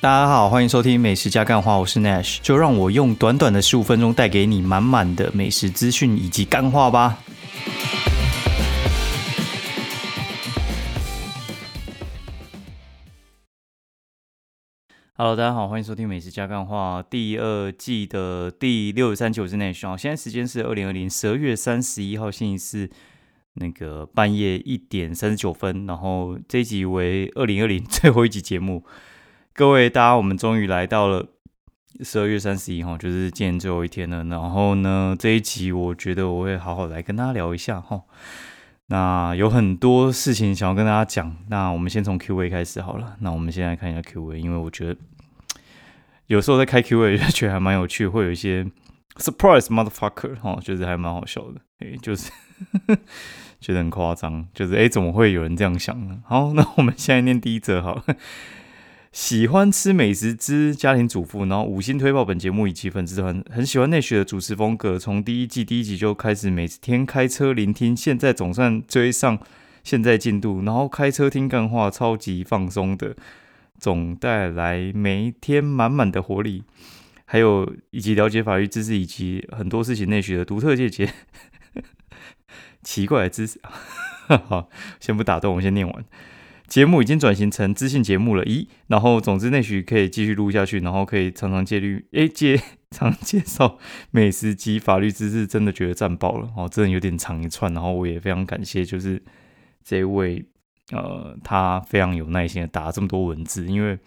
大家好，欢迎收听美食加干话，我是 Nash，就让我用短短的十五分钟带给你满满的美食资讯以及干话吧。Hello，大家好，欢迎收听美食加干话第二季的第六十三集，我是 Nash。现在时间是二零二零十二月三十一号星期四，那个半夜一点三十九分，然后这一集为二零二零最后一集节目。各位大家，我们终于来到了十二月三十一号，就是今天最后一天了。然后呢，这一集我觉得我会好好来跟大家聊一下哈。那有很多事情想要跟大家讲，那我们先从 Q&A 开始好了。那我们先来看一下 Q&A，因为我觉得有时候在开 Q&A 觉得还蛮有趣，会有一些 surprise motherfucker 哈，就是还蛮好笑的，诶，就是 觉得很夸张，就是诶，怎么会有人这样想呢？好，那我们现在念第一则好了。喜欢吃美食之家庭主妇，然后五星推爆本节目以及粉丝团，很喜欢内学的主持风格。从第一季第一集就开始，每天开车聆听，现在总算追上现在进度。然后开车听干话，超级放松的，总带来每天满满的活力。还有以及了解法律知识以及很多事情内学的独特见解，奇怪的知识。好，先不打断，我先念完。节目已经转型成资讯节目了，咦？然后总之内许可以继续录下去，然后可以常常借律，诶，介 常介绍美食及法律知识，真的觉得赞爆了哦，真的有点长一串。然后我也非常感谢，就是这位呃，他非常有耐心的打这么多文字，因为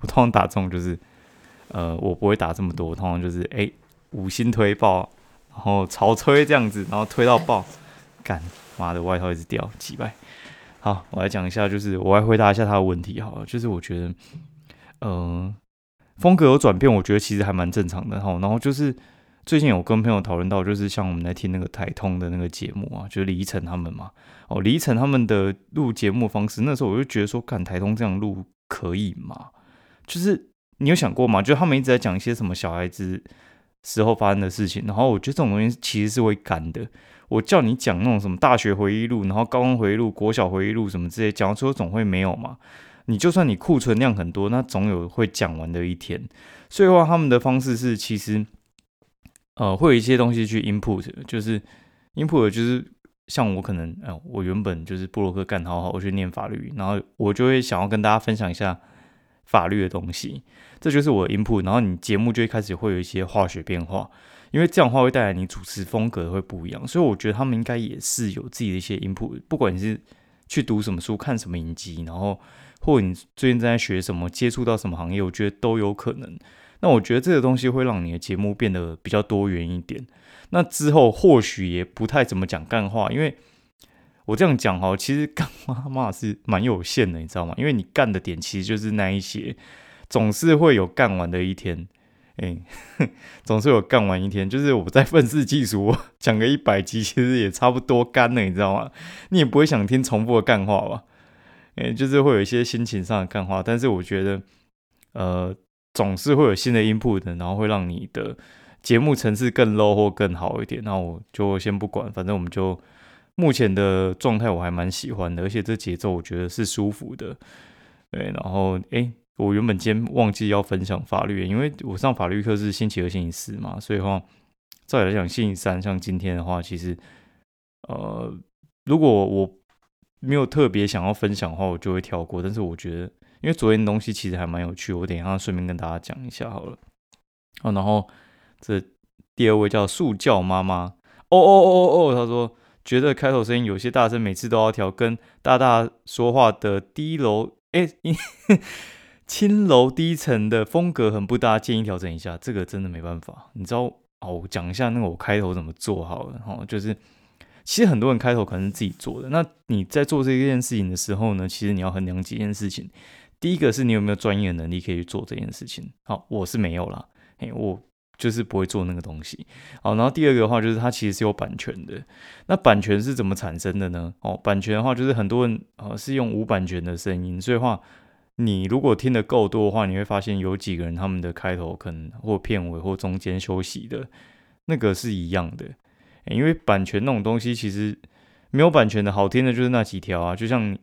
我通常打这种就是呃，我不会打这么多，通常就是诶，五星推爆，然后潮吹这样子，然后推到爆，干妈的外套一直掉，几败。好，我来讲一下，就是我来回答一下他的问题。好了，就是我觉得，嗯，风格有转变，我觉得其实还蛮正常的。哈，然后就是最近有跟朋友讨论到，就是像我们在听那个台通的那个节目啊，就是李依晨他们嘛。哦，李依晨他们的录节目方式，那时候我就觉得说，看台通这样录可以吗？就是你有想过吗？就他们一直在讲一些什么小孩子时候发生的事情，然后我觉得这种东西其实是会干的。我叫你讲那种什么大学回忆录，然后高中回忆录、国小回忆录什么之类，讲出总会没有嘛？你就算你库存量很多，那总有会讲完的一天。所以话，他们的方式是其实，呃，会有一些东西去 input，就是 input 就是像我可能，呃，我原本就是布洛克干好好，我去念法律，然后我就会想要跟大家分享一下法律的东西，这就是我的 input，然后你节目就会开始会有一些化学变化。因为这样的话会带来你主持风格会不一样，所以我觉得他们应该也是有自己的一些 input。不管你是去读什么书、看什么影集，然后或者你最近正在学什么、接触到什么行业，我觉得都有可能。那我觉得这个东西会让你的节目变得比较多元一点。那之后或许也不太怎么讲干话，因为我这样讲哈，其实干话嘛是蛮有限的，你知道吗？因为你干的点其实就是那一些，总是会有干完的一天。哎，总是有干完一天，就是我在愤世嫉俗，讲个一百集，其实也差不多干了，你知道吗？你也不会想听重复的干话吧？哎，就是会有一些心情上的干话，但是我觉得，呃，总是会有新的 input 的，然后会让你的节目层次更 low 或更好一点。那我就先不管，反正我们就目前的状态我还蛮喜欢的，而且这节奏我觉得是舒服的。对，然后哎。我原本今天忘记要分享法律，因为我上法律课是星期二、星期四嘛，所以话照理来讲，星期三像今天的话，其实呃，如果我没有特别想要分享的话，我就会跳过。但是我觉得，因为昨天的东西其实还蛮有趣，我等一下顺便跟大家讲一下好了。哦，然后这第二位叫素教妈妈，哦哦哦哦哦，他说觉得开头声音有些大声，每次都要调，跟大大说话的低楼，哎。青楼低层的风格很不搭，建议调整一下。这个真的没办法，你知道哦？讲一下那个我开头怎么做好了哈。就是其实很多人开头可能是自己做的。那你在做这件事情的时候呢，其实你要衡量几件事情。第一个是你有没有专业的能力可以去做这件事情。好，我是没有啦，嘿，我就是不会做那个东西。好，然后第二个的话就是它其实是有版权的。那版权是怎么产生的呢？哦，版权的话就是很多人呃是用无版权的声音，所以话。你如果听得够多的话，你会发现有几个人他们的开头可能或片尾或中间休息的那个是一样的，因为版权那种东西其实没有版权的好听的就是那几条啊，就像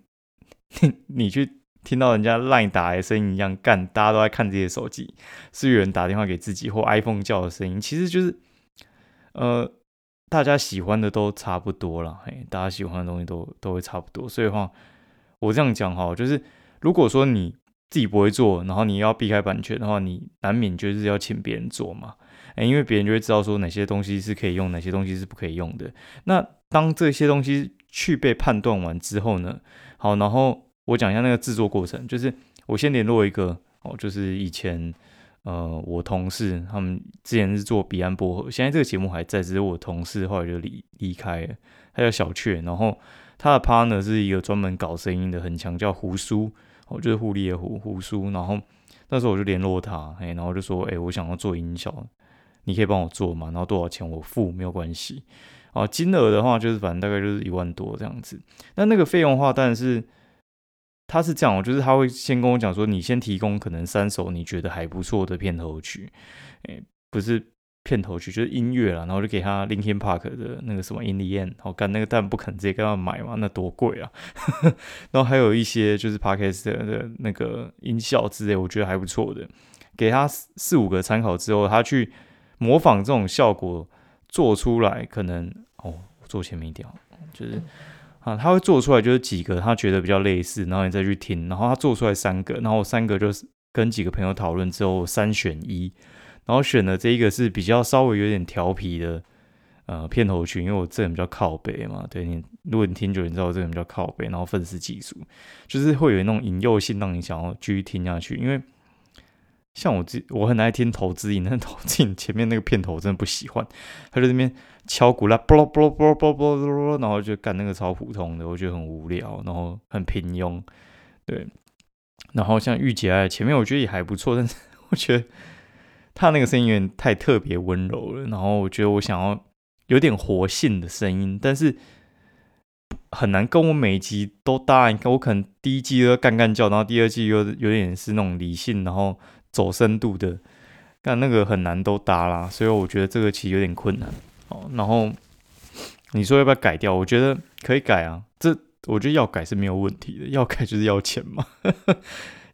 你 去听到人家 line 打的声音一样，干，大家都在看自己的手机，是有人打电话给自己或 iPhone 叫的声音，其实就是，呃，大家喜欢的都差不多了，哎，大家喜欢的东西都都会差不多，所以话，我这样讲哈，就是如果说你自己不会做，然后你要避开版权的话，你难免就是要请别人做嘛，哎，因为别人就会知道说哪些东西是可以用，哪些东西是不可以用的。那当这些东西去被判断完之后呢，好，然后。我讲一下那个制作过程，就是我先联络一个哦，就是以前呃我同事他们之前是做彼岸薄荷，现在这个节目还在，只是我同事后来就离离开了，他叫小雀，然后他的 partner 是一个专门搞声音的很强，叫胡叔，哦就是狐狸的胡胡叔，然后那时候我就联络他，哎，然后就说，哎，我想要做音效，你可以帮我做嘛？然后多少钱我付没有关系，哦，金额的话就是反正大概就是一万多这样子，那那个费用的话当然是。他是这样，就是他会先跟我讲说，你先提供可能三首你觉得还不错的片头曲，诶，不是片头曲，就是音乐啦，然后就给他 Linkin Park 的那个什么 In the End，好干那个，但不肯直接跟他买嘛，那多贵啊。然后还有一些就是 Parkes 的那个音效之类，我觉得还不错的，给他四五个参考之后，他去模仿这种效果做出来，可能哦，做前面一点，就是。啊，他会做出来就是几个他觉得比较类似，然后你再去听，然后他做出来三个，然后三个就是跟几个朋友讨论之后三选一，然后选的这一个是比较稍微有点调皮的呃片头曲，因为我这人比较靠背嘛，对你如果你听久，你知道我这人比较靠背，然后分丝技术就是会有那种引诱性，让你想要继续听下去，因为。像我自我很爱听投资音，但投资音前面那个片头我真的不喜欢，他在那边敲鼓啦，啵啵啵啵啵啵，然后就干那个超普通的，我觉得很无聊，然后很平庸，对。然后像御姐爱前面我觉得也还不错，但是我觉得他那个声音有点太特别温柔了，然后我觉得我想要有点活性的声音，但是很难跟我每一集都搭。你看我可能第一季都干干叫，然后第二季又有点是那种理性，然后。走深度的，但那个很难都搭啦，所以我觉得这个其实有点困难哦。然后你说要不要改掉？我觉得可以改啊，这我觉得要改是没有问题的，要改就是要钱嘛。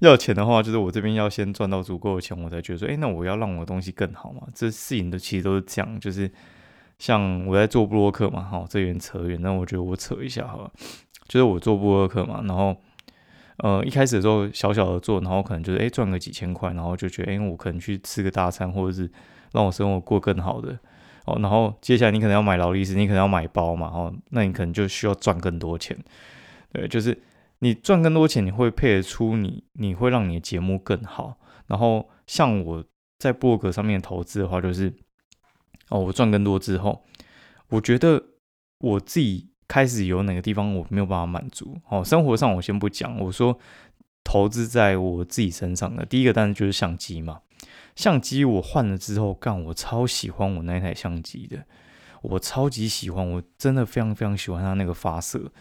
要钱的话，就是我这边要先赚到足够的钱，我才觉得说，哎，那我要让我的东西更好嘛。这事情的其实都是这样，就是像我在做布洛克嘛，哈，这边扯远，那我觉得我扯一下好了，就是我做布洛克嘛，然后。呃，一开始的时候小小的做，然后可能就是哎赚个几千块，然后就觉得哎我可能去吃个大餐，或者是让我生活过更好的哦。然后接下来你可能要买劳力士，你可能要买包嘛，哦，那你可能就需要赚更多钱。对，就是你赚更多钱，你会配得出你，你会让你的节目更好。然后像我在博格上面投资的话，就是哦我赚更多之后，我觉得我自己。开始有哪个地方我没有办法满足？哦，生活上我先不讲。我说投资在我自己身上的第一个当然就是相机嘛。相机我换了之后，干我超喜欢我那台相机的，我超级喜欢，我真的非常非常喜欢它那个发色，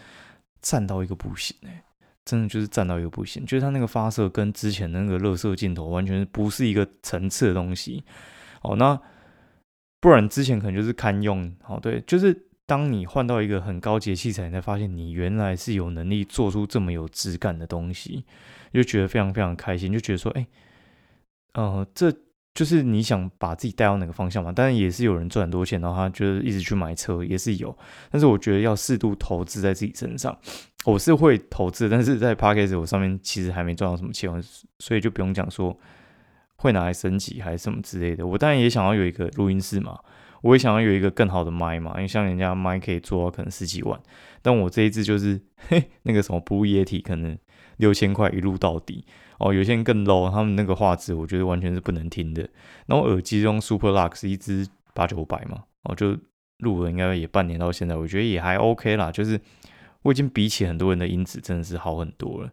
赞到一个不行哎，真的就是赞到一个不行。就是它那个发射跟之前那个热色镜头完全不是一个层次的东西。哦，那不然之前可能就是堪用。哦，对，就是。当你换到一个很高级的器材，你才发现你原来是有能力做出这么有质感的东西，就觉得非常非常开心，就觉得说，哎，呃，这就是你想把自己带到哪个方向嘛？当然也是有人赚很多钱，然后他就是一直去买车，也是有。但是我觉得要适度投资在自己身上，我是会投资，但是在 p a c k a g e 我上面其实还没赚到什么钱，所以就不用讲说会拿来升级还是什么之类的。我当然也想要有一个录音室嘛。我也想要有一个更好的麦嘛，因为像人家麦可以做到可能十几万，但我这一支就是嘿那个什么 Blue Yeti 可能六千块一路到底哦，有些人更 low，他们那个画质我觉得完全是不能听的。然后耳机用 Super Lux 一支八九百嘛，哦就录了应该也半年到现在，我觉得也还 OK 啦，就是我已经比起很多人的音质真的是好很多了。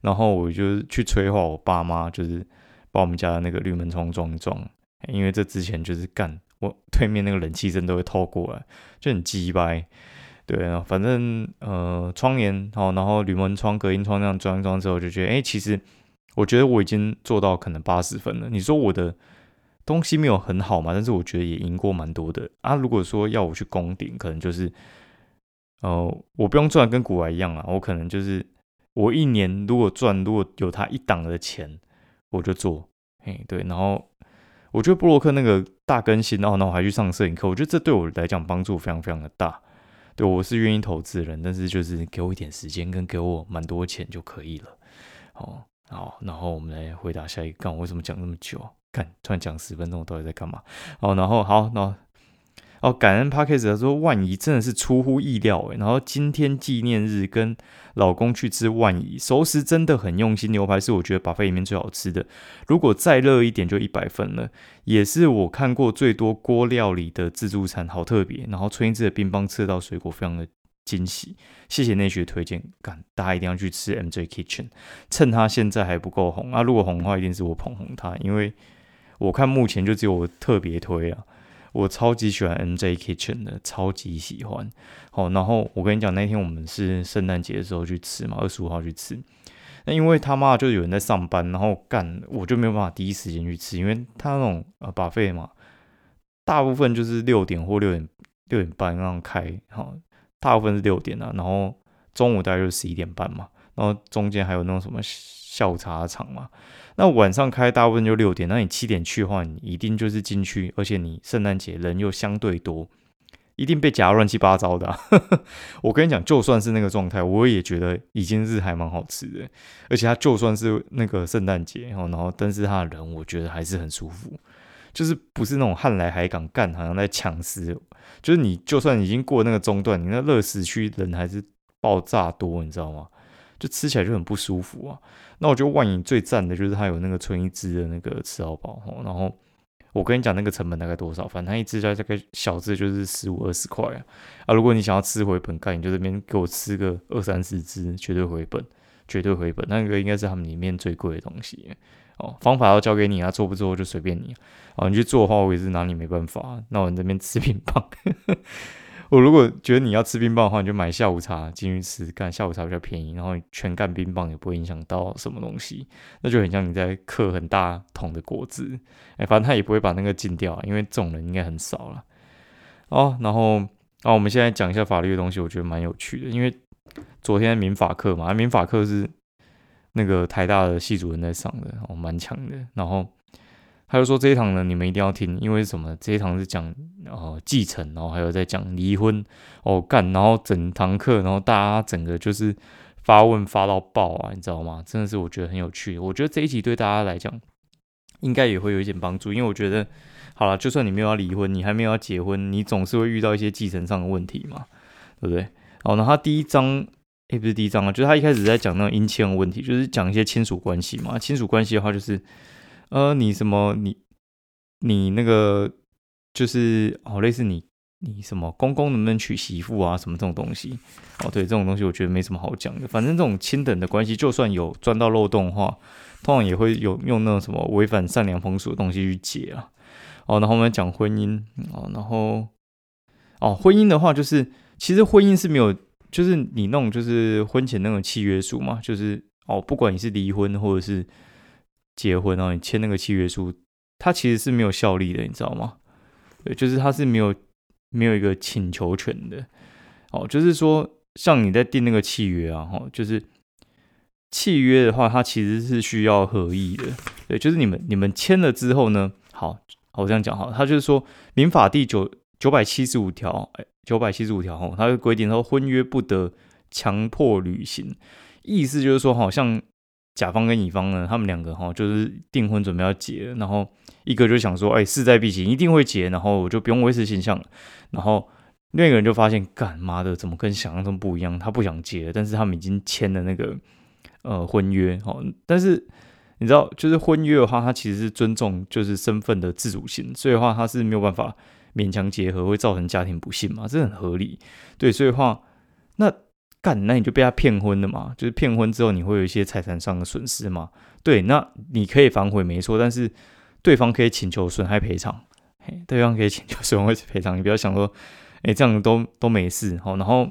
然后我就去催化我爸妈，就是把我们家的那个绿门窗装一装，因为这之前就是干。我对面那个冷气声都会透过来，就很鸡掰。对啊，反正呃窗帘好，然后铝门窗、隔音窗这样装一装之后，就觉得哎，其实我觉得我已经做到可能八十分了。你说我的东西没有很好嘛？但是我觉得也赢过蛮多的啊。如果说要我去攻顶，可能就是呃我不用赚跟古玩一样啊，我可能就是我一年如果赚，如果有他一档的钱，我就做。嘿，对，然后我觉得布洛克那个大更新，然后那我还去上摄影课，我觉得这对我来讲帮助非常非常的大。对我是愿意投资人，但是就是给我一点时间，跟给我蛮多钱就可以了。哦，好，然后我们来回答下一个，为什么讲那么久？看，突然讲十分钟，我到底在干嘛？哦，然后好，那。哦，感恩 p a r k e s 说万怡真的是出乎意料诶。然后今天纪念日跟老公去吃万怡熟食，真的很用心。牛排是我觉得 buffet 里面最好吃的，如果再热一点就一百分了。也是我看过最多锅料理的自助餐，好特别。然后春一枝的冰棒吃到水果，非常的惊喜。谢谢内学推荐，干大家一定要去吃 MJ Kitchen，趁它现在还不够红啊！如果红的话，一定是我捧红它，因为我看目前就只有我特别推啊。我超级喜欢 NJ Kitchen 的，超级喜欢。好，然后我跟你讲，那天我们是圣诞节的时候去吃嘛，二十五号去吃。那因为他妈就有人在上班，然后干，我就没有办法第一时间去吃，因为他那种呃把费嘛，大部分就是六点或六点六点半那样开，好，大部分是六点啊，然后中午大概就是十一点半嘛，然后中间还有那种什么下午茶场嘛。那晚上开大部分就六点，那你七点去的话，你一定就是进去，而且你圣诞节人又相对多，一定被夹乱七八糟的。我跟你讲，就算是那个状态，我也觉得已经是还蛮好吃的。而且它就算是那个圣诞节，然后但是他的人，我觉得还是很舒服，就是不是那种汉来海港干，好像在抢食。就是你就算已经过那个中段，你那乐食区人还是爆炸多，你知道吗？就吃起来就很不舒服啊。那我觉得万影最赞的就是它有那个纯一只的那个吃好饱吼，然后我跟你讲那个成本大概多少，反正一只在这个小只就是十五二十块啊啊！如果你想要吃回本，干你就这边给我吃个二三十只，绝对回本，绝对回本。那个应该是他们里面最贵的东西哦。方法要交给你啊，做不做就随便你哦。你去做的话，我也是拿你没办法。那我这边吃冰棒。我如果觉得你要吃冰棒的话，你就买下午茶进去吃，干下午茶比较便宜，然后全干冰棒也不会影响到什么东西，那就很像你在嗑很大桶的果汁，哎，反正他也不会把那个禁掉，因为这种人应该很少了。哦，然后啊，我们现在讲一下法律的东西，我觉得蛮有趣的，因为昨天民法课嘛，民法课是那个台大的系主任在上的，哦，蛮强的，然后。他就说这一堂呢，你们一定要听，因为什么？这一堂是讲呃继承，然后还有在讲离婚哦干，然后整堂课，然后大家整个就是发问发到爆啊，你知道吗？真的是我觉得很有趣。我觉得这一集对大家来讲应该也会有一点帮助，因为我觉得好了，就算你没有要离婚，你还没有要结婚，你总是会遇到一些继承上的问题嘛，对不对？哦，那他第一章诶，不是第一章啊，就是他一开始在讲那种姻亲的问题，就是讲一些亲属关系嘛。亲属关系的话，就是。呃，你什么？你你那个就是哦，类似你你什么公公能不能娶媳妇啊？什么这种东西？哦，对，这种东西我觉得没什么好讲的。反正这种亲等的关系，就算有钻到漏洞的话，通常也会有用那种什么违反善良风俗的东西去解啊。哦，然后我们讲婚姻哦，然后哦，婚姻的话，就是其实婚姻是没有，就是你那种就是婚前那种契约书嘛，就是哦，不管你是离婚或者是。结婚然后你签那个契约书，它其实是没有效力的，你知道吗？对，就是它是没有没有一个请求权的。哦，就是说，像你在订那个契约啊，哈，就是契约的话，它其实是需要合意的。对，就是你们你们签了之后呢，好，我这样讲哈，它就是说民法第九九百七十五条，哎，九百七十五条哈，它规定说婚约不得强迫履行，意思就是说，好像。甲方跟乙方呢，他们两个哈就是订婚准备要结，然后一个就想说，哎，势在必行，一定会结，然后我就不用维持形象了。然后另一个人就发现，干妈的怎么跟想象中不一样？他不想结，但是他们已经签了那个呃婚约哦。但是你知道，就是婚约的话，它其实是尊重就是身份的自主性，所以的话它是没有办法勉强结合，会造成家庭不幸嘛，这很合理。对，所以的话那。干，那你就被他骗婚了嘛？就是骗婚之后，你会有一些财产上的损失嘛？对，那你可以反悔没错，但是对方可以请求损害赔偿，嘿，对方可以请求损害赔偿。你不要想说，哎，这样都都没事，好，然后，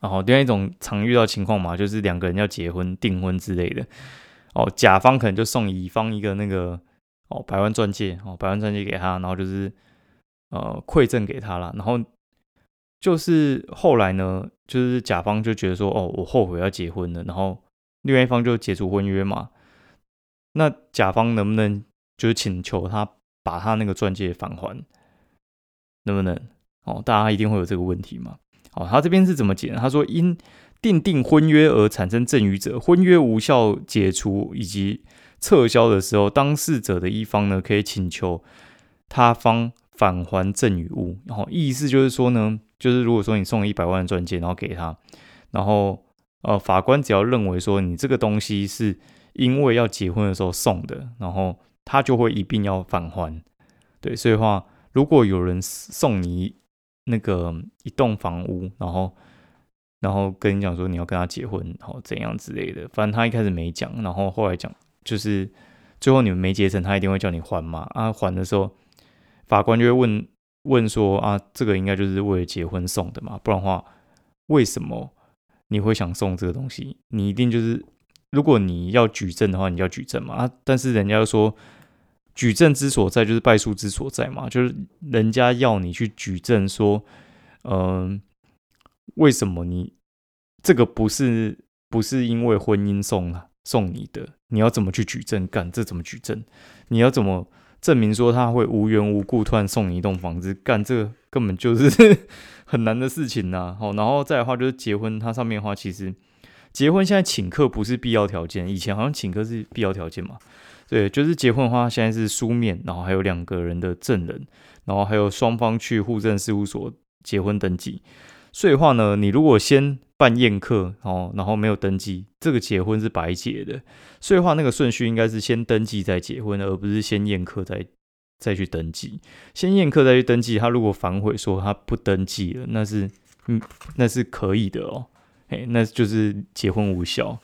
然后另外一种常遇到情况嘛，就是两个人要结婚、订婚之类的，哦，甲方可能就送乙方一个那个哦百万钻戒，哦百万钻戒给他，然后就是呃馈赠给他了，然后。就是后来呢，就是甲方就觉得说，哦，我后悔要结婚了，然后另外一方就解除婚约嘛。那甲方能不能就是请求他把他那个钻戒返还？能不能？哦，大家一定会有这个问题嘛？哦，他这边是怎么解？他说，因订定婚约而产生赠与者，婚约无效解除以及撤销的时候，当事者的一方呢，可以请求他方返还赠与物。然后意思就是说呢，就是如果说你送一百万钻戒，然后给他，然后呃，法官只要认为说你这个东西是因为要结婚的时候送的，然后他就会一并要返还。对，所以话，如果有人送你那个一栋房屋，然后然后跟你讲说你要跟他结婚，然后怎样之类的，反正他一开始没讲，然后后来讲，就是最后你们没结成，他一定会叫你还嘛。啊，还的时候，法官就会问问说啊，这个应该就是为了结婚送的嘛，不然的话，为什么你会想送这个东西？你一定就是，如果你要举证的话，你要举证嘛。但是人家又说举证之所在就是败诉之所在嘛，就是人家要你去举证说，嗯。为什么你这个不是不是因为婚姻送了送你的？你要怎么去举证？干这怎么举证？你要怎么证明说他会无缘无故突然送你一栋房子？干这个根本就是 很难的事情呐！好，然后再的话就是结婚，它上面的话其实结婚现在请客不是必要条件，以前好像请客是必要条件嘛。对，就是结婚的话现在是书面，然后还有两个人的证人，然后还有双方去户政事务所结婚登记。所以话呢，你如果先办宴客哦，然后没有登记，这个结婚是白结的。所以话那个顺序应该是先登记再结婚，而不是先宴客再再去登记。先宴客再去登记，他如果反悔说他不登记了，那是嗯那是可以的哦，哎，那就是结婚无效。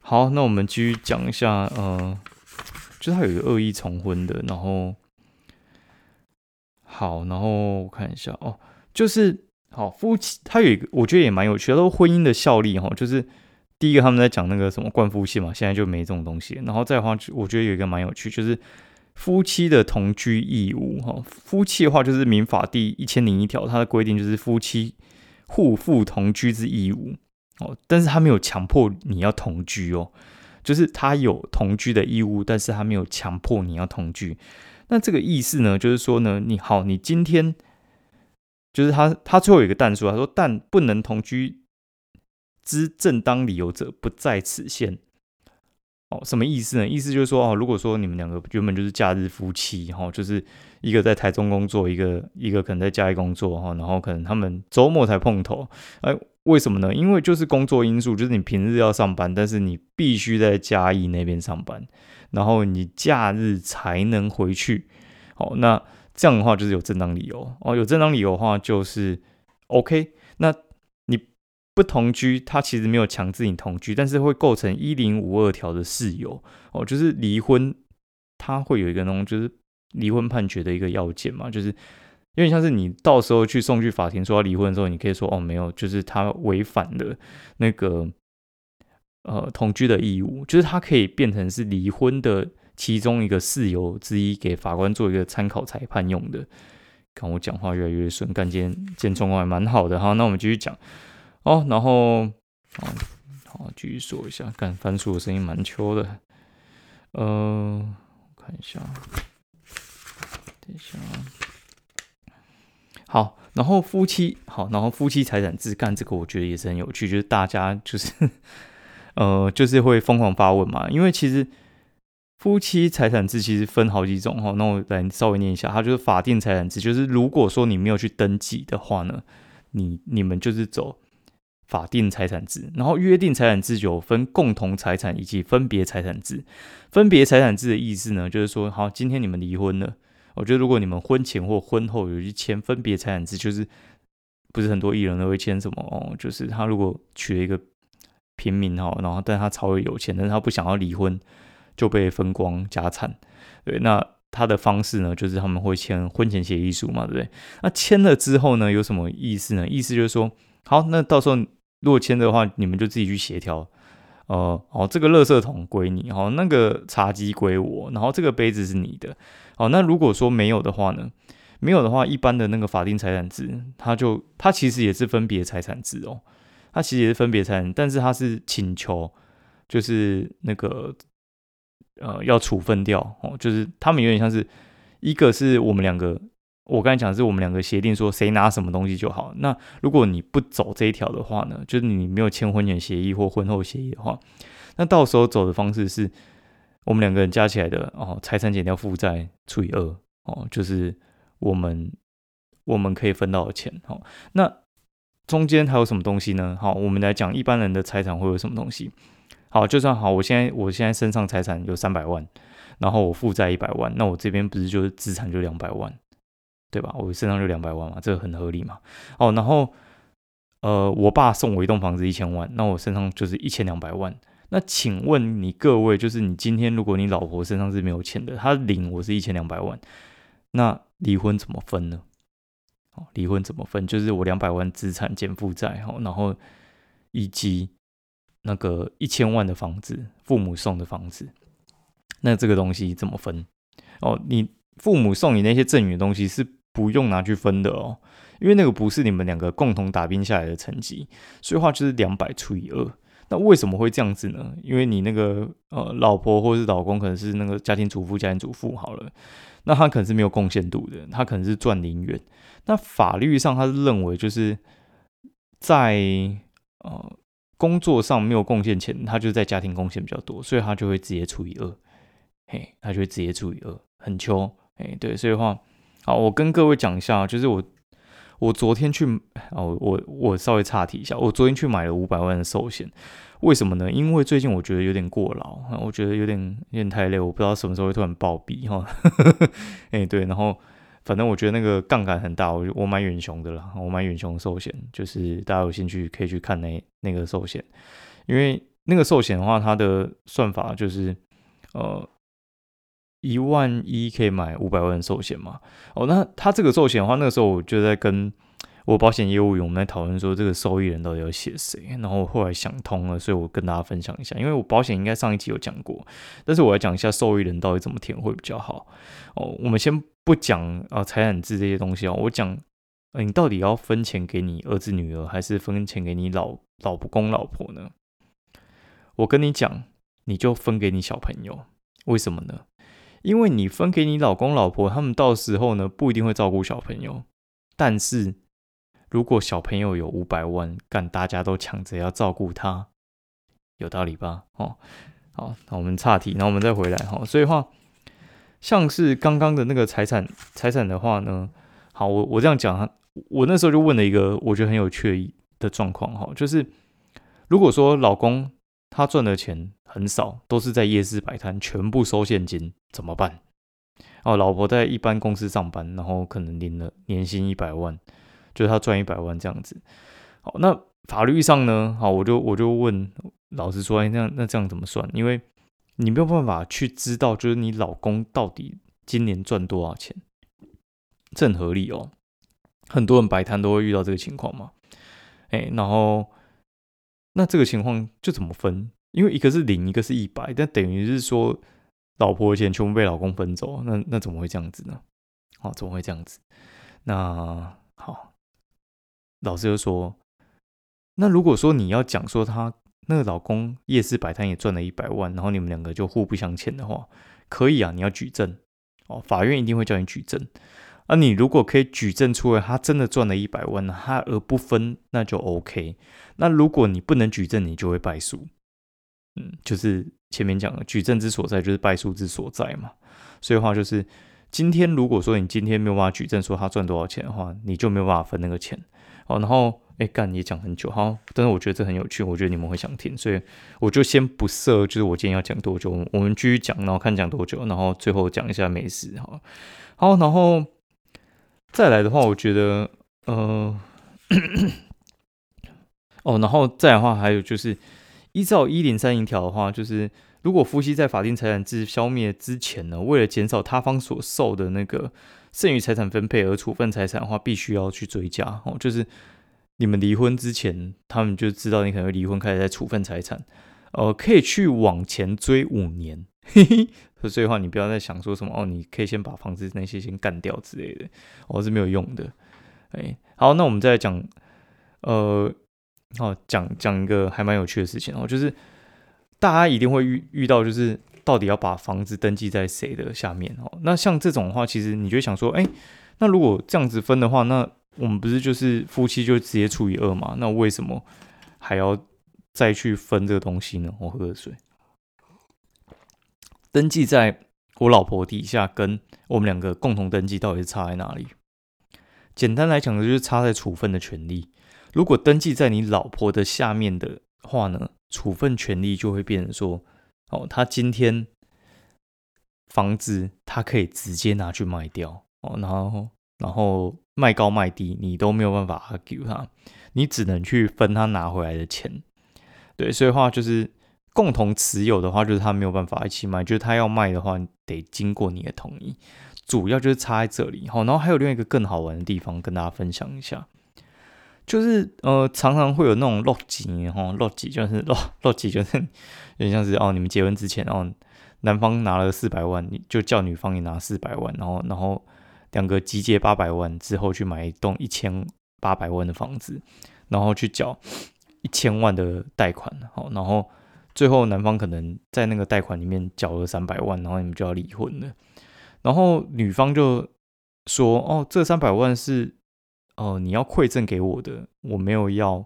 好，那我们继续讲一下，呃，就他有一个恶意重婚的，然后好，然后我看一下哦，就是。好，夫妻他有一个，我觉得也蛮有趣的，说婚姻的效力哈，就是第一个他们在讲那个什么冠夫姓嘛，现在就没这种东西。然后再的话，我觉得有一个蛮有趣，就是夫妻的同居义务哈。夫妻的话就是民法第一千零一条，它的规定就是夫妻互负同居之义务哦，但是他没有强迫你要同居哦，就是他有同居的义务，但是他没有强迫你要同居。那这个意思呢，就是说呢，你好，你今天。就是他，他最后有一个但书，他说：“但不能同居之正当理由者不在此限。”哦，什么意思呢？意思就是说，哦，如果说你们两个原本就是假日夫妻，哈，就是一个在台中工作，一个一个可能在家里工作，哈，然后可能他们周末才碰头，哎，为什么呢？因为就是工作因素，就是你平日要上班，但是你必须在嘉义那边上班，然后你假日才能回去，好，那。这样的话就是有正当理由哦，有正当理由的话就是 OK。那你不同居，他其实没有强制你同居，但是会构成一零五二条的事由哦，就是离婚，他会有一个那种就是离婚判决的一个要件嘛，就是因为像是你到时候去送去法庭说要离婚的时候，你可以说哦没有，就是他违反了那个呃同居的义务，就是他可以变成是离婚的。其中一个事由之一，给法官做一个参考裁判用的。看我讲话越来越顺，干今天今天状况还蛮好的哈。那我们继续讲哦，然后好，好继续说一下。干翻书的声音蛮秋的。呃，看一下，等一下。好，然后夫妻好，然后夫妻财产制干这个，我觉得也是很有趣，就是大家就是 呃，就是会疯狂发问嘛，因为其实。夫妻财产制其实分好几种哈，那我来稍微念一下，它就是法定财产制，就是如果说你没有去登记的话呢，你你们就是走法定财产制，然后约定财产制有分共同财产以及分别财产制。分别财产制的意思呢，就是说，好，今天你们离婚了，我觉得如果你们婚前或婚后有去签分别财产制，就是不是很多艺人都会签什么哦，就是他如果娶了一个平民哈，然后但他超有钱，但是他不想要离婚。就被分光家产，对，那他的方式呢，就是他们会签婚前协议书嘛，对不对？那签了之后呢，有什么意思呢？意思就是说，好，那到时候如果签的话，你们就自己去协调，呃，哦，这个垃圾桶归你，哦，那个茶几归我，然后这个杯子是你的，哦，那如果说没有的话呢，没有的话，一般的那个法定财产制，它就它其实也是分别财产制哦，它其实也是分别财产，但是它是请求就是那个呃要处分掉哦，就是他们有点像是一个是我们两个。我刚才讲是我们两个协定说谁拿什么东西就好。那如果你不走这一条的话呢，就是你没有签婚前协议或婚后协议的话，那到时候走的方式是我们两个人加起来的哦，财产减掉负债除以二哦，就是我们我们可以分到的钱。哦，那中间还有什么东西呢？好，我们来讲一般人的财产会有什么东西。好，就算好，我现在我现在身上财产有三百万，然后我负债一百万，那我这边不是就是资产就两百万？对吧？我身上就两百万嘛，这个很合理嘛。哦，然后，呃，我爸送我一栋房子一千万，那我身上就是一千两百万。那请问你各位，就是你今天如果你老婆身上是没有钱的，她领我是一千两百万，那离婚怎么分呢？哦，离婚怎么分？就是我两百万资产减负债，哦，然后以及那个一千万的房子，父母送的房子，那这个东西怎么分？哦，你父母送你那些赠与的东西是？不用拿去分的哦，因为那个不是你们两个共同打拼下来的成绩，所以话就是两百除以二。那为什么会这样子呢？因为你那个呃老婆或者是老公可能是那个家庭主妇、家庭主妇好了，那他可能是没有贡献度的，他可能是赚零元。那法律上他是认为就是在呃工作上没有贡献钱，他就在家庭贡献比较多，所以他就会直接除以二。嘿，他就会直接除以二，很秋。哎，对，所以话。好，我跟各位讲一下，就是我我昨天去哦，我我稍微岔题一下，我昨天去买了五百万的寿险，为什么呢？因为最近我觉得有点过劳，我觉得有点有点太累，我不知道什么时候会突然暴毙哈。哎，对，然后反正我觉得那个杠杆很大，我我买远雄的了，我买远雄寿险，就是大家有兴趣可以去看那那个寿险，因为那个寿险的话，它的算法就是呃。一万一可以买五百万寿险嘛？哦，那它这个寿险的话，那个时候我就在跟我保险业务员我们在讨论说，这个受益人到底要写谁？然后后来想通了，所以我跟大家分享一下。因为我保险应该上一集有讲过，但是我来讲一下受益人到底怎么填会比较好。哦，我们先不讲啊财产制这些东西哦，我讲你到底要分钱给你儿子女儿，还是分钱给你老老公老婆呢？我跟你讲，你就分给你小朋友，为什么呢？因为你分给你老公老婆，他们到时候呢不一定会照顾小朋友，但是如果小朋友有五百万，干大家都抢着要照顾他，有道理吧？哦，好，那我们岔题，然后我们再回来哈。所以话，像是刚刚的那个财产财产的话呢，好，我我这样讲，我那时候就问了一个我觉得很有趣的状况哈，就是如果说老公他赚的钱。很少，都是在夜市摆摊，全部收现金，怎么办？哦，老婆在一般公司上班，然后可能领了年薪一百万，就是他赚一百万这样子。好，那法律上呢？好，我就我就问老师说，哎，那那这样怎么算？因为你没有办法去知道，就是你老公到底今年赚多少钱，这很合理哦。很多人摆摊都会遇到这个情况嘛。哎，然后那这个情况就怎么分？因为一个是零，一个是一百，但等于是说，老婆的钱全部被老公分走，那那怎么会这样子呢？哦，怎么会这样子？那，老师就说，那如果说你要讲说他那个老公夜市摆摊也赚了一百万，然后你们两个就互不相欠的话，可以啊，你要举证哦，法院一定会叫你举证。啊，你如果可以举证出来他真的赚了一百万，他而不分，那就 OK。那如果你不能举证，你就会败诉。嗯，就是前面讲的举证之所在，就是败诉之所在嘛。所以话就是，今天如果说你今天没有办法举证说他赚多少钱的话，你就没有办法分那个钱。哦，然后哎干也讲很久哈，但是我觉得这很有趣，我觉得你们会想听，所以我就先不设，就是我今天要讲多久，我们继续讲，然后看讲多久，然后最后讲一下美食哈。好，然后再来的话，我觉得呃，哦，然后再来的话还有就是。依照一零三零条的话，就是如果夫妻在法定财产制消灭之前呢，为了减少他方所受的那个剩余财产分配而处分财产的话，必须要去追加哦。就是你们离婚之前，他们就知道你可能会离婚，开始在处分财产，呃，可以去往前追五年。所以话你不要再想说什么哦，你可以先把房子那些先干掉之类的，哦是没有用的。哎，好，那我们再讲，呃，好讲讲一个还蛮有趣的事情哦，就是大家一定会遇遇到，就是到底要把房子登记在谁的下面哦？那像这种的话，其实你就想说，哎，那如果这样子分的话，那我们不是就是夫妻就直接除以二嘛？那为什么还要再去分这个东西呢？我喝个水。登记在我老婆底下，跟我们两个共同登记到底是差在哪里？简单来讲呢，就是差在处分的权利。如果登记在你老婆的下面的话呢，处分权利就会变成说，哦，他今天房子他可以直接拿去卖掉哦，然后然后卖高卖低，你都没有办法给他，你只能去分他拿回来的钱。对，所以话就是共同持有的话，就是他没有办法一起卖，就是他要卖的话，得经过你的同意。主要就是差在这里，好，然后还有另外一个更好玩的地方跟大家分享一下，就是呃，常常会有那种落级，哈，落级就是 落落级就是 有点像是哦，你们结婚之前，哦，男方拿了四百万，你就叫女方也拿四百万，然后然后两个集结八百万之后去买一栋一千八百万的房子，然后去缴一千万的贷款，好，然后最后男方可能在那个贷款里面缴了三百万，然后你们就要离婚了。然后女方就说：“哦，这三百万是哦你要馈赠给我的，我没有要，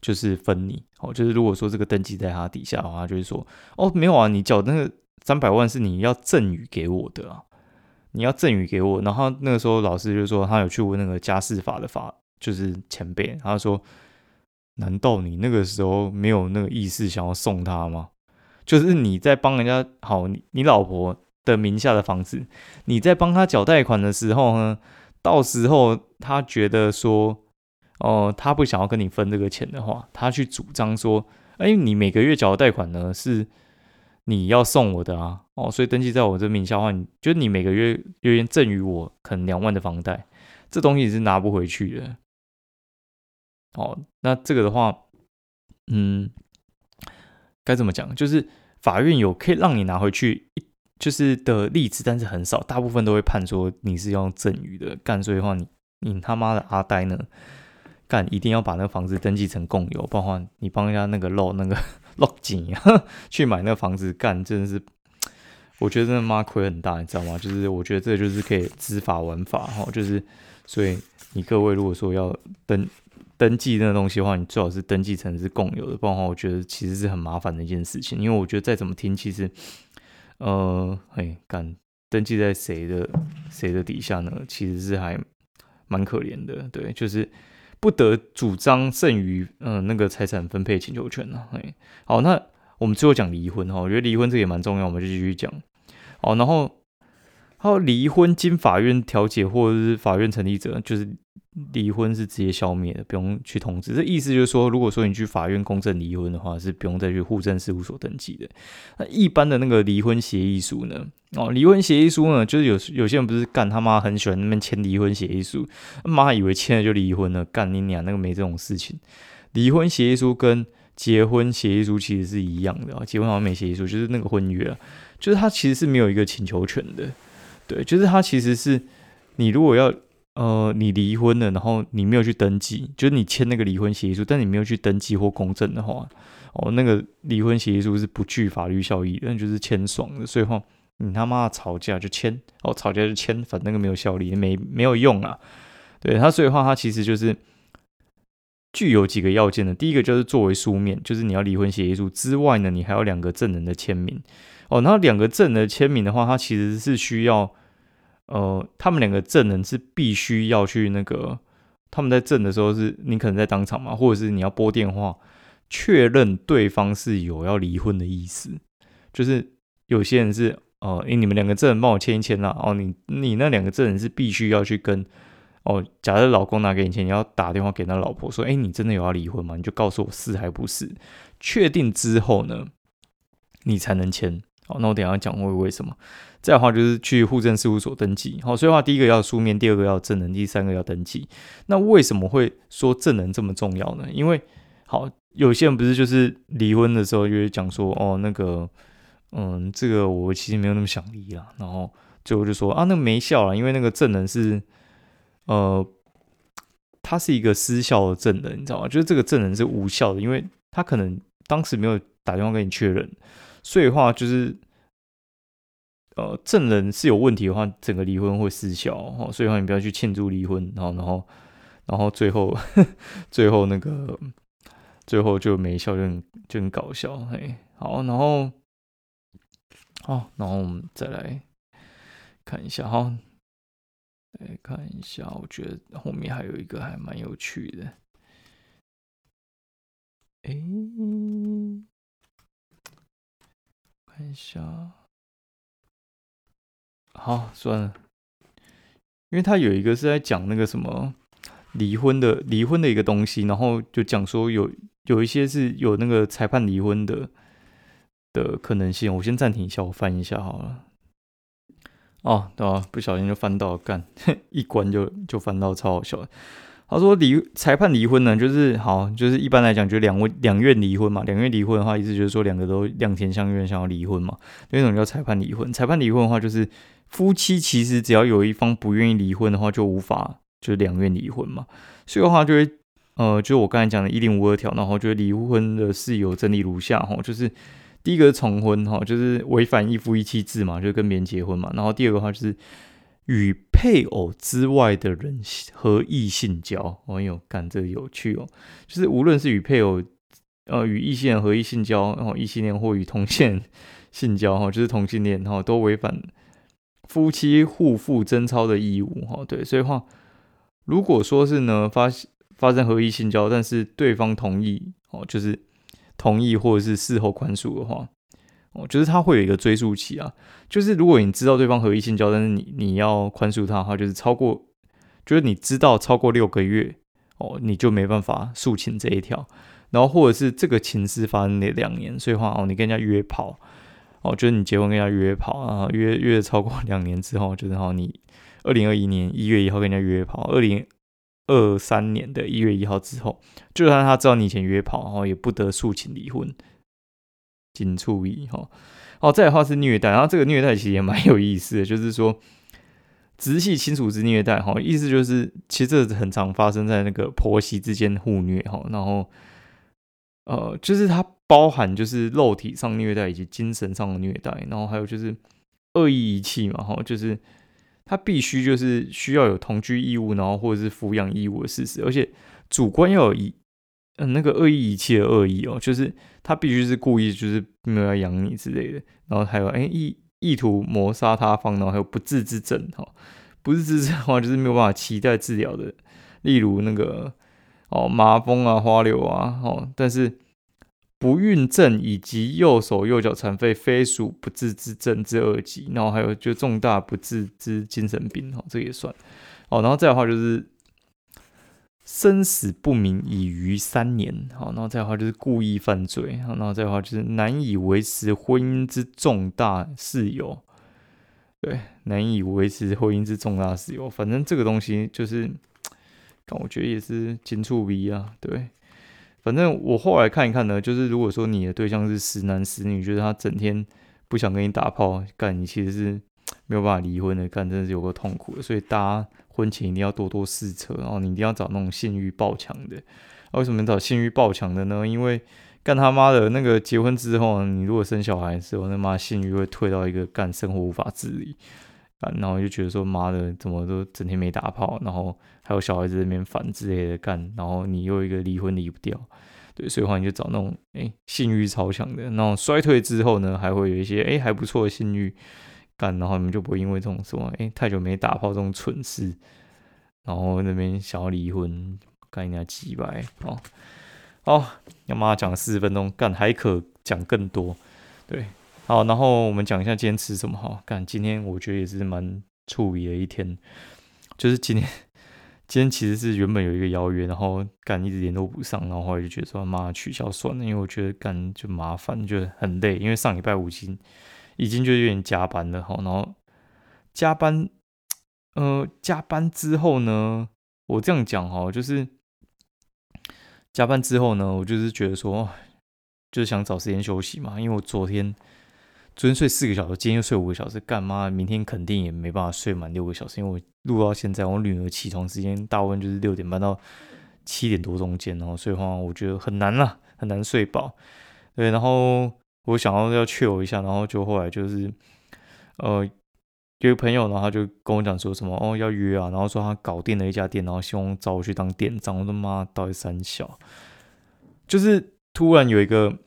就是分你。哦，就是如果说这个登记在他底下的话，就是说哦没有啊，你缴那个三百万是你要赠与给我的啊，你要赠与给我。然后那个时候老师就说他有去问那个家事法的法，就是前辈，他说：难道你那个时候没有那个意思想要送他吗？就是你在帮人家好，你你老婆。”的名下的房子，你在帮他缴贷款的时候呢，到时候他觉得说，哦，他不想要跟你分这个钱的话，他去主张说，哎，你每个月缴的贷款呢是你要送我的啊，哦，所以登记在我这名下的话，你就你每个月有点赠予我可能两万的房贷，这东西是拿不回去的。哦，那这个的话，嗯，该怎么讲？就是法院有可以让你拿回去一。就是的例子，但是很少，大部分都会判说你是用赠与的干，所以话你你他妈的阿呆呢干，一定要把那房子登记成共有，不然你帮人家那个漏那个 漏井去买那房子干，真的是我觉得真的妈亏很大，你知道吗？就是我觉得这就是可以知法玩法哈，就是所以你各位如果说要登登记那东西的话，你最好是登记成是共有的，不然的话我觉得其实是很麻烦的一件事情，因为我觉得再怎么听，其实。呃，嘿，敢登记在谁的谁的底下呢？其实是还蛮可怜的，对，就是不得主张剩余嗯那个财产分配请求权呢。嘿，好，那我们最后讲离婚哈，我觉得离婚这也蛮重要，我们就继续讲。好，然后还有离婚经法院调解或者是法院成立者，就是。离婚是直接消灭的，不用去通知。这意思就是说，如果说你去法院公证离婚的话，是不用再去户政事务所登记的。那一般的那个离婚协议书呢？哦，离婚协议书呢，就是有有些人不是干他妈很喜欢那边签离婚协议书，妈以为签了就离婚了，干你娘那个没这种事情。离婚协议书跟结婚协议书其实是一样的，结婚好像没协议书，就是那个婚约，就是他其实是没有一个请求权的。对，就是他其实是你如果要。呃，你离婚了，然后你没有去登记，就是你签那个离婚协议书，但你没有去登记或公证的话，哦，那个离婚协议书是不具法律效益，那就是签爽的。所以话，你他妈吵架就签，哦，吵架就签，反正那个没有效力，没没有用啊。对他，所以话他其实就是具有几个要件的。第一个就是作为书面，就是你要离婚协议书之外呢，你还有两个证人的签名。哦，那两个证人签名的话，他其实是需要。呃，他们两个证人是必须要去那个，他们在证的时候是，你可能在当场嘛，或者是你要拨电话确认对方是有要离婚的意思。就是有些人是，哦，诶，你们两个证人帮我签一签啦，哦，你你那两个证人是必须要去跟，哦，假设老公拿给你钱，你要打电话给那老婆说，哎，你真的有要离婚吗？你就告诉我是还不是？确定之后呢，你才能签。好，那我等下讲为为什么。再的话就是去户政事务所登记。好，所以话第一个要书面，第二个要证人，第三个要登记。那为什么会说证人这么重要呢？因为好，有些人不是就是离婚的时候就是讲说，哦，那个嗯，这个我其实没有那么想离啦。然后最后就说啊，那没效了，因为那个证人是呃，他是一个失效的证人，你知道吗？就是这个证人是无效的，因为他可能当时没有打电话跟你确认，所以话就是。呃，证人是有问题的话，整个离婚会失效哦，所以话你不要去庆祝离婚，然后，然后，然后最后，最后那个，最后就没效，就很就很搞笑，嘿，好，然后，好，然后我们再来看一下哈，来看一下，我觉得后面还有一个还蛮有趣的，哎，看一下。好，算了，因为他有一个是在讲那个什么离婚的离婚的一个东西，然后就讲说有有一些是有那个裁判离婚的的可能性。我先暂停一下，我翻一下好了。哦，对吧？不小心就翻到干，一关就就翻到，超好笑。他说离裁判离婚呢，就是好，就是一般来讲，就两位两愿离婚嘛。两愿离婚的话，意思就是说两个都两情相悦，想要离婚嘛。那种叫裁判离婚。裁判离婚的话，就是夫妻其实只要有一方不愿意离婚的话，就无法就是两愿离婚嘛。所以的话就会呃，就我刚才讲的一零五二条，然后就离婚的事由整理如下哈，就是第一个是重婚哈，就是违反一夫一妻制嘛，就跟别人结婚嘛。然后第二个话就是。与配偶之外的人和异性交，哦哟，感这有趣哦。就是无论是与配偶，呃，与异性和异性交，然后异性恋或与同性性交，哈，就是同性恋，哈，都违反夫妻互负贞操的义务，哈，对。所以话，如果说是呢发发生合意性交，但是对方同意，哦，就是同意或者是事后宽恕的话。哦，就是他会有一个追诉期啊，就是如果你知道对方合意性交，但是你你要宽恕他的话，就是超过，就是你知道超过六个月，哦，你就没办法诉请这一条，然后或者是这个情事发生那两年，所以话哦，你跟人家约炮，哦，就是你结婚跟人家约跑啊，约约超过两年之后，就是好你二零二一年一月一号跟人家约跑，二零二三年的一月一号之后，就算他知道你以前约跑，然后也不得诉请离婚。仅处理哈，哦，再的话是虐待，然后这个虐待其实也蛮有意思的，就是说直系亲属之虐待哈，意思就是其实这很常发生在那个婆媳之间互虐哈，然后呃，就是它包含就是肉体上虐待以及精神上的虐待，然后还有就是恶意遗弃嘛哈，就是他必须就是需要有同居义务，然后或者是抚养义务的事实，而且主观要有一。嗯，那个恶意遗弃的恶意哦，就是他必须是故意，就是没有要养你之类的。然后还有，哎，意意图谋杀他方，然后还有不治之症哈，不治之症的话，就是没有办法期待治疗的，例如那个哦麻风啊、花柳啊，哦，但是不孕症以及右手右脚残废非属不治之症之二级。然后还有就重大不治之精神病哈，这也算哦。然后再的话就是。生死不明已逾三年，好，然后再的话就是故意犯罪，好，然后再的话就是难以维持婚姻之重大事由，对，难以维持婚姻之重大事由，反正这个东西就是，但我觉得也是金触鼻啊，对，反正我后来看一看呢，就是如果说你的对象是死男死女，就是他整天不想跟你打炮，干你其实是没有办法离婚的，干真的是有个痛苦的，所以大家。婚前一定要多多试车，然后你一定要找那种性欲爆强的。为什么找性欲爆强的呢？因为干他妈的那个结婚之后，你如果生小孩的时候，那妈性欲会退到一个干生活无法自理，啊然后就觉得说妈的怎么都整天没打炮，然后还有小孩子那边烦之类的干，然后你又一个离婚离不掉，对，所以话你就找那种哎性欲超强的，那种衰退之后呢，还会有一些哎还不错的性欲。干，然后你们就不会因为这种什么，哎，太久没打炮这种蠢事，然后那边想要离婚，干人家几百哦，好，要妈讲四十分钟，干还可讲更多，对，好，然后我们讲一下今天吃什么哈，干，今天我觉得也是蛮处理的一天，就是今天，今天其实是原本有一个邀约，然后干一直联络不上，然后后来就觉得说妈取消算了，因为我觉得干就麻烦，就很累，因为上礼拜五已经。已经就有点加班了哈，然后加班，呃，加班之后呢，我这样讲哈，就是加班之后呢，我就是觉得说，就是想找时间休息嘛，因为我昨天昨天睡四个小时，今天又睡五个小时，干嘛？明天肯定也没办法睡满六个小时，因为我录到现在，我女儿起床时间大部分就是六点半到七点多中间，然后所以话我觉得很难啦，很难睡饱。对，然后我想要要确我一下，然后就后来就是呃有个朋友，然后他就跟我讲说什么哦要约啊，然后说他搞定了一家店，然后希望找我去当店长。我的妈，到底三小，就是突然有一个。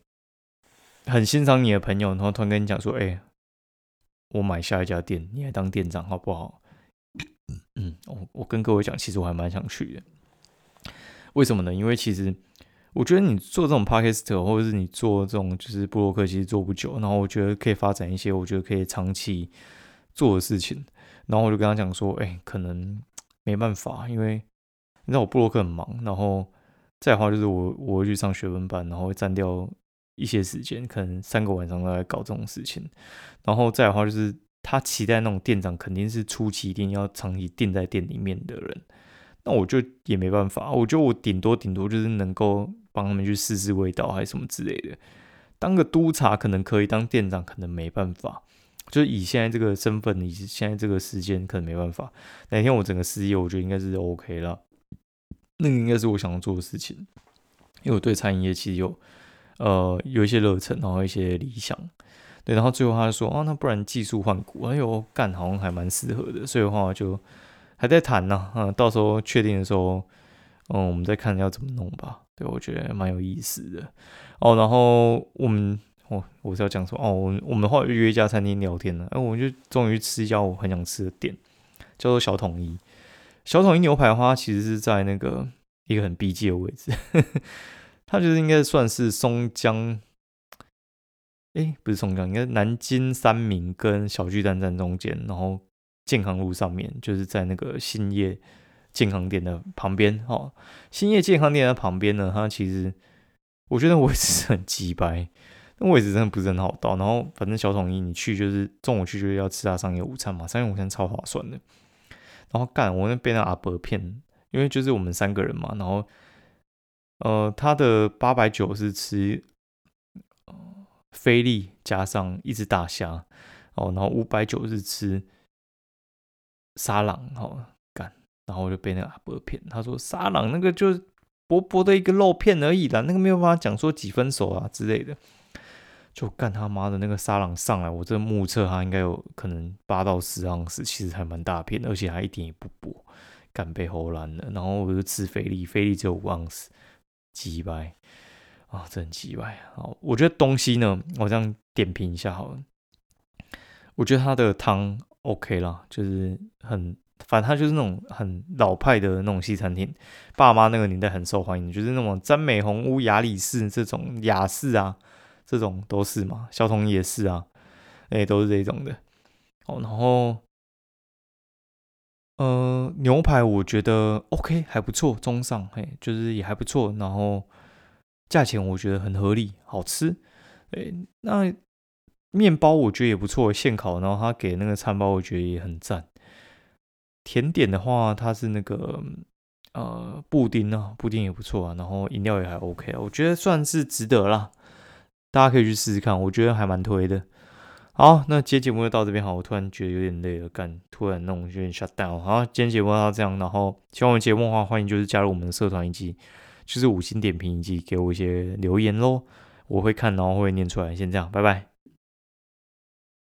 很欣赏你的朋友，然后突然跟你讲说：“哎，我买下一家店，你来当店长好不好？”嗯，我我跟各位讲，其实我还蛮想去的。为什么呢？因为其实我觉得你做这种 podcast 或者是你做这种就是布洛克，其实做不久。然后我觉得可以发展一些我觉得可以长期做的事情。然后我就跟他讲说：“哎，可能没办法，因为你知道我布洛克很忙。然后再的话就是我我会去上学分班，然后会占掉。”一些时间，可能三个晚上都在搞这种事情，然后再的话就是他期待那种店长肯定是初期一定要长期定在店里面的人，那我就也没办法，我觉得我顶多顶多就是能够帮他们去试试味道还是什么之类的，当个督察可能可以，当店长可能没办法，就以现在这个身份，以及现在这个时间可能没办法，哪天我整个事业我觉得应该是 OK 了，那个应该是我想要做的事情，因为我对餐饮业其实有。呃，有一些热忱，然后一些理想，对，然后最后他就说，哦，那不然技术换股，哎呦，干好像还蛮适合的，所以的话就还在谈呢，嗯，到时候确定的时候，嗯，我们再看要怎么弄吧，对我觉得蛮有意思的，哦，然后我们，哦，我是要讲说，哦，我我们后来约一家餐厅聊天了，哎，我们就终于吃一家我很想吃的店，叫做小统一，小统一牛排花其实是在那个一个很逼近的位置。它就是应该算是松江，哎，不是松江，应该南京三明跟小巨蛋站中间，然后健康路上面，就是在那个兴业健康店的旁边。哦，兴业健康店的旁边呢，它其实我觉得位置很鸡掰，那位置真的不是很好到。然后反正小统一你去就是中午去就是要吃他商业午餐嘛，商业午餐超划算的。然后干我那被那阿伯骗，因为就是我们三个人嘛，然后。呃，他的八百九是吃菲力加上一只大虾哦，然后五百九是吃沙朗哦，干，然后我就被那个阿伯骗，他说沙朗那个就是薄薄的一个肉片而已啦，那个没有办法讲说几分熟啊之类的，就干他妈的那个沙朗上来，我这目测他应该有可能八到十盎司，其实还蛮大片的，而且还一点也不薄，干被齁烂了，然后我就吃菲力，菲力只有五盎司。鸡掰啊，真鸡掰！好，我觉得东西呢，我这样点评一下好了。我觉得它的汤 OK 啦，就是很，反正它就是那种很老派的那种西餐厅，爸妈那个年代很受欢迎，就是那种詹美红屋、雅里士这种雅士啊，这种都是嘛，小童也是啊，哎，都是这种的。哦，然后。呃，牛排我觉得 OK 还不错，中上，嘿，就是也还不错。然后价钱我觉得很合理，好吃。哎，那面包我觉得也不错，现烤。然后他给那个餐包，我觉得也很赞。甜点的话，它是那个呃布丁啊，布丁也不错啊。然后饮料也还 OK，我觉得算是值得啦。大家可以去试试看，我觉得还蛮推的。好，那今天节目就到这边。好，我突然觉得有点累了，干，突然那种有点 shut down。好，今天节目到这样，然后喜欢我们节目的话，欢迎就是加入我们的社团以及就是五星点评以及给我一些留言喽，我会看，然后会念出来。先这样，拜拜。